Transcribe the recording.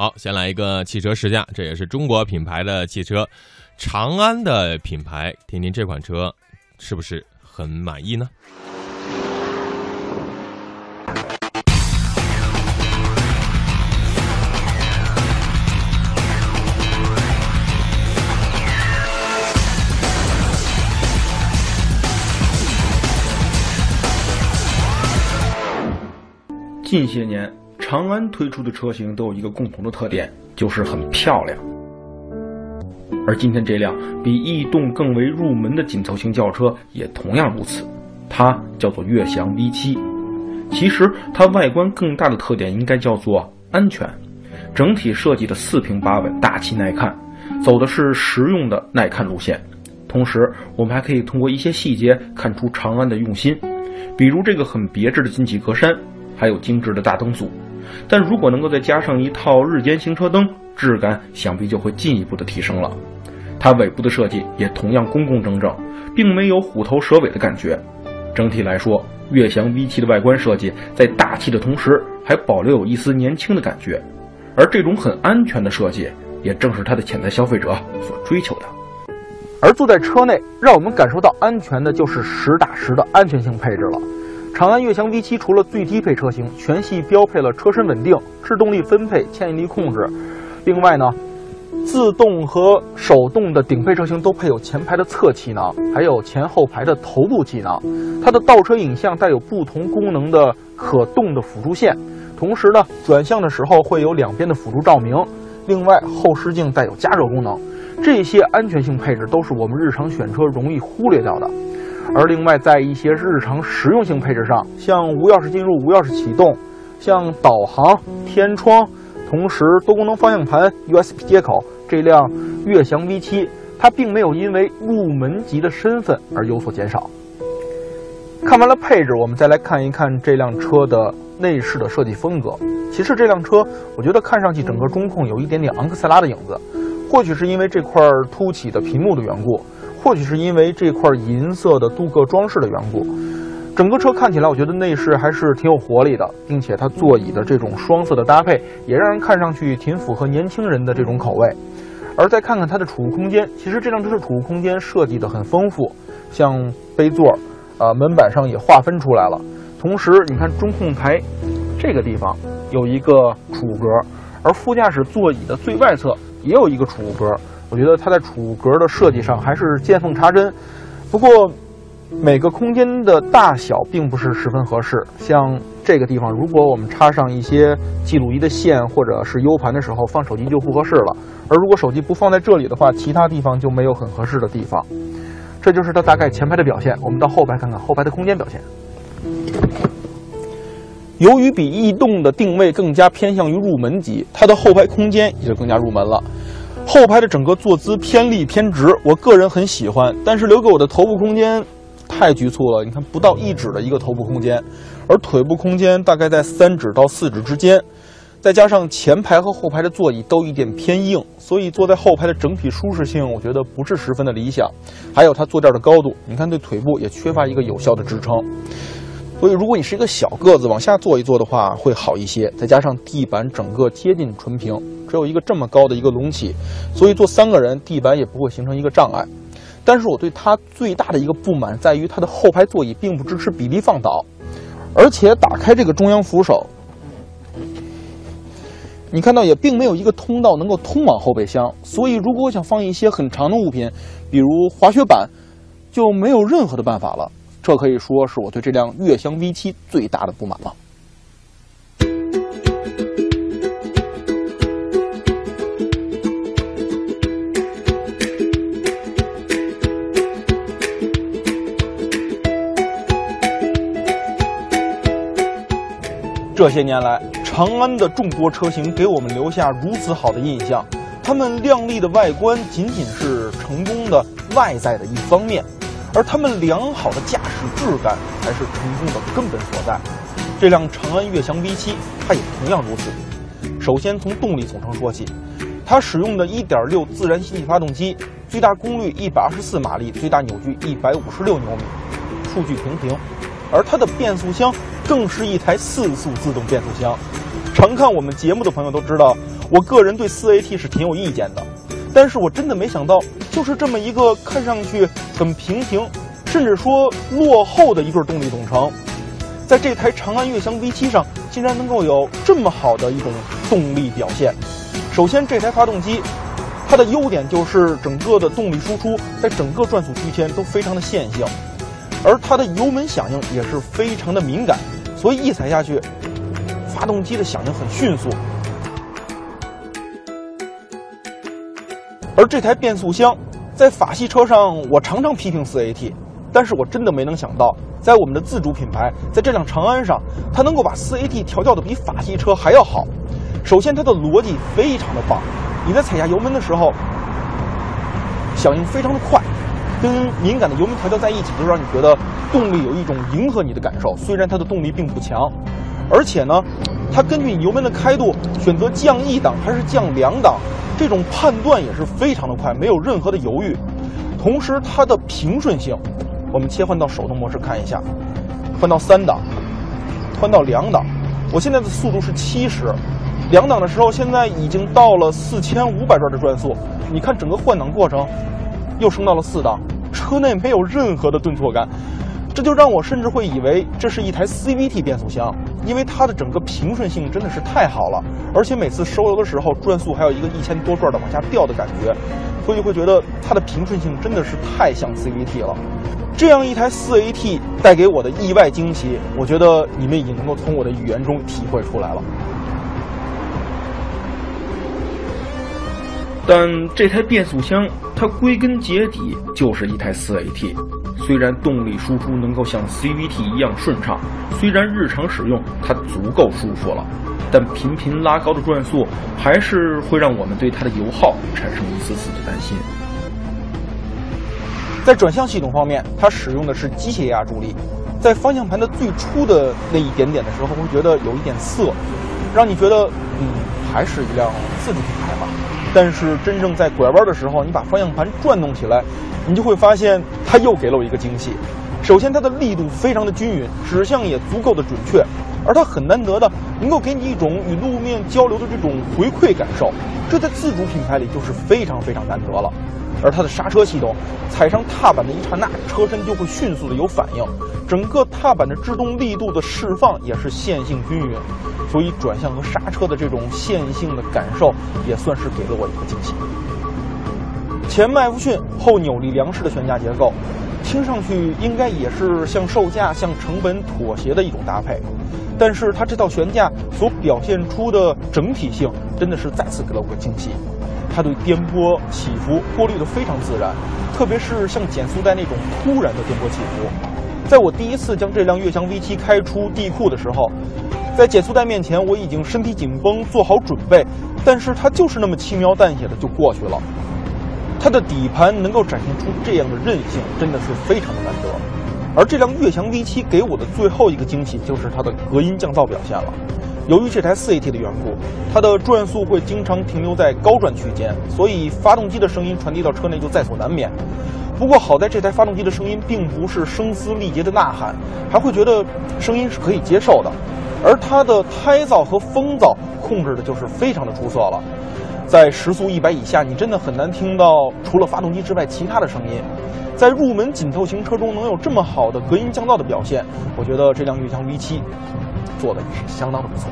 好，先来一个汽车试驾，这也是中国品牌的汽车，长安的品牌，听听这款车是不是很满意呢？近些年，长安推出的车型都有一个共同的特点，就是很漂亮。而今天这辆比逸动更为入门的紧凑型轿车也同样如此，它叫做悦翔 V7。其实它外观更大的特点应该叫做安全，整体设计的四平八稳、大气耐看，走的是实用的耐看路线。同时，我们还可以通过一些细节看出长安的用心，比如这个很别致的进气格栅。还有精致的大灯组，但如果能够再加上一套日间行车灯，质感想必就会进一步的提升了。它尾部的设计也同样工工整整，并没有虎头蛇尾的感觉。整体来说，悦翔 V7 的外观设计在大气的同时，还保留有一丝年轻的感觉。而这种很安全的设计，也正是它的潜在消费者所追求的。而坐在车内，让我们感受到安全的，就是实打实的安全性配置了。长安悦翔 V7 除了最低配车型，全系标配了车身稳定、制动力分配、牵引力控制。另外呢，自动和手动的顶配车型都配有前排的侧气囊，还有前后排的头部气囊。它的倒车影像带有不同功能的可动的辅助线，同时呢，转向的时候会有两边的辅助照明。另外，后视镜带有加热功能。这些安全性配置都是我们日常选车容易忽略掉的。而另外，在一些日常实用性配置上，像无钥匙进入、无钥匙启动，像导航、天窗，同时多功能方向盘、USB 接口，这辆悦翔 V7 它并没有因为入门级的身份而有所减少。看完了配置，我们再来看一看这辆车的内饰的设计风格。其实这辆车，我觉得看上去整个中控有一点点昂克赛拉的影子，或许是因为这块凸起的屏幕的缘故。或许是因为这块银色的镀铬装饰的缘故，整个车看起来，我觉得内饰还是挺有活力的，并且它座椅的这种双色的搭配，也让人看上去挺符合年轻人的这种口味。而再看看它的储物空间，其实这辆车的储物空间设计的很丰富，像杯座，啊门板上也划分出来了。同时，你看中控台这个地方有一个储物格，而副驾驶座椅的最外侧也有一个储物格。我觉得它在储物格的设计上还是见缝插针，不过每个空间的大小并不是十分合适。像这个地方，如果我们插上一些记录仪的线或者是 U 盘的时候，放手机就不合适了。而如果手机不放在这里的话，其他地方就没有很合适的地方。这就是它大概前排的表现。我们到后排看看后排的空间表现。由于比逸动的定位更加偏向于入门级，它的后排空间也就更加入门了。后排的整个坐姿偏立偏直，我个人很喜欢，但是留给我的头部空间太局促了。你看，不到一指的一个头部空间，而腿部空间大概在三指到四指之间，再加上前排和后排的座椅都有点偏硬，所以坐在后排的整体舒适性，我觉得不是十分的理想。还有它坐垫的高度，你看对腿部也缺乏一个有效的支撑。所以，如果你是一个小个子，往下坐一坐的话，会好一些。再加上地板整个接近纯平，只有一个这么高的一个隆起，所以坐三个人，地板也不会形成一个障碍。但是我对它最大的一个不满在于它的后排座椅并不支持比例放倒，而且打开这个中央扶手，你看到也并没有一个通道能够通往后备箱。所以，如果我想放一些很长的物品，比如滑雪板，就没有任何的办法了。这可以说是我对这辆悦翔 V7 最大的不满了。这些年来，长安的众多车型给我们留下如此好的印象，它们靓丽的外观仅仅是成功的外在的一方面。而他们良好的驾驶质感才是成功的根本所在。这辆长安悦翔 V7，它也同样如此。首先从动力总成说起，它使用的1.6自然吸气发动机，最大功率124马力，最大扭矩156牛米，数据平平。而它的变速箱更是一台四速自动变速箱。常看我们节目的朋友都知道，我个人对四 AT 是挺有意见的，但是我真的没想到，就是这么一个看上去很平平，甚至说落后的一对动力总成，在这台长安悦翔 V7 上竟然能够有这么好的一种动力表现。首先，这台发动机。它的优点就是整个的动力输出在整个转速区间都非常的线性，而它的油门响应也是非常的敏感，所以一踩下去，发动机的响应很迅速。这台变速箱，在法系车上我常常批评四 AT，但是我真的没能想到，在我们的自主品牌，在这辆长安上，它能够把四 AT 调教的比法系车还要好。首先，它的逻辑非常的棒。你在踩下油门的时候，响应非常的快，跟敏感的油门调教在一起，就让你觉得动力有一种迎合你的感受。虽然它的动力并不强，而且呢，它根据你油门的开度选择降一档还是降两档，这种判断也是非常的快，没有任何的犹豫。同时，它的平顺性，我们切换到手动模式看一下，换到三档，换到两档，我现在的速度是七十。两档的时候，现在已经到了四千五百转的转速。你看整个换挡过程，又升到了四档，车内没有任何的顿挫感，这就让我甚至会以为这是一台 CVT 变速箱，因为它的整个平顺性真的是太好了，而且每次收油的时候转速还有一个一千多转的往下掉的感觉，所以会觉得它的平顺性真的是太像 CVT 了。这样一台四 AT 带给我的意外惊喜，我觉得你们已经能够从我的语言中体会出来了。但这台变速箱，它归根结底就是一台四 AT。虽然动力输出能够像 CVT 一样顺畅，虽然日常使用它足够舒服了，但频频拉高的转速还是会让我们对它的油耗产生一丝丝的担心。在转向系统方面，它使用的是机械压助力，在方向盘的最初的那一点点的时候，会觉得有一点涩，让你觉得，嗯，还是一辆自主品牌吧。但是真正在拐弯的时候，你把方向盘转动起来，你就会发现它又给了我一个惊喜。首先，它的力度非常的均匀，指向也足够的准确，而它很难得的能够给你一种与路面交流的这种回馈感受，这在自主品牌里就是非常非常难得了。而它的刹车系统，踩上踏板的一刹那，车身就会迅速的有反应，整个踏板的制动力度的释放也是线性均匀，所以转向和刹车的这种线性的感受，也算是给了我一个惊喜。前麦弗逊后扭力梁式的悬架结构，听上去应该也是向售价、向成本妥协的一种搭配，但是它这套悬架所表现出的整体性，真的是再次给了我个惊喜。它对颠簸起伏过滤的非常自然，特别是像减速带那种突然的颠簸起伏。在我第一次将这辆悦翔 V7 开出地库的时候，在减速带面前我已经身体紧绷做好准备，但是它就是那么轻描淡写的就过去了。它的底盘能够展现出这样的韧性，真的是非常的难得。而这辆悦翔 V7 给我的最后一个惊喜就是它的隔音降噪表现了。由于这台 4AT 的缘故，它的转速会经常停留在高转区间，所以发动机的声音传递到车内就在所难免。不过好在这台发动机的声音并不是声嘶力竭的呐喊，还会觉得声音是可以接受的。而它的胎噪和风噪控制的就是非常的出色了，在时速一百以下，你真的很难听到除了发动机之外其他的声音。在入门紧凑型车中能有这么好的隔音降噪的表现，我觉得这辆悦翔 V7。做的也是相当的不错。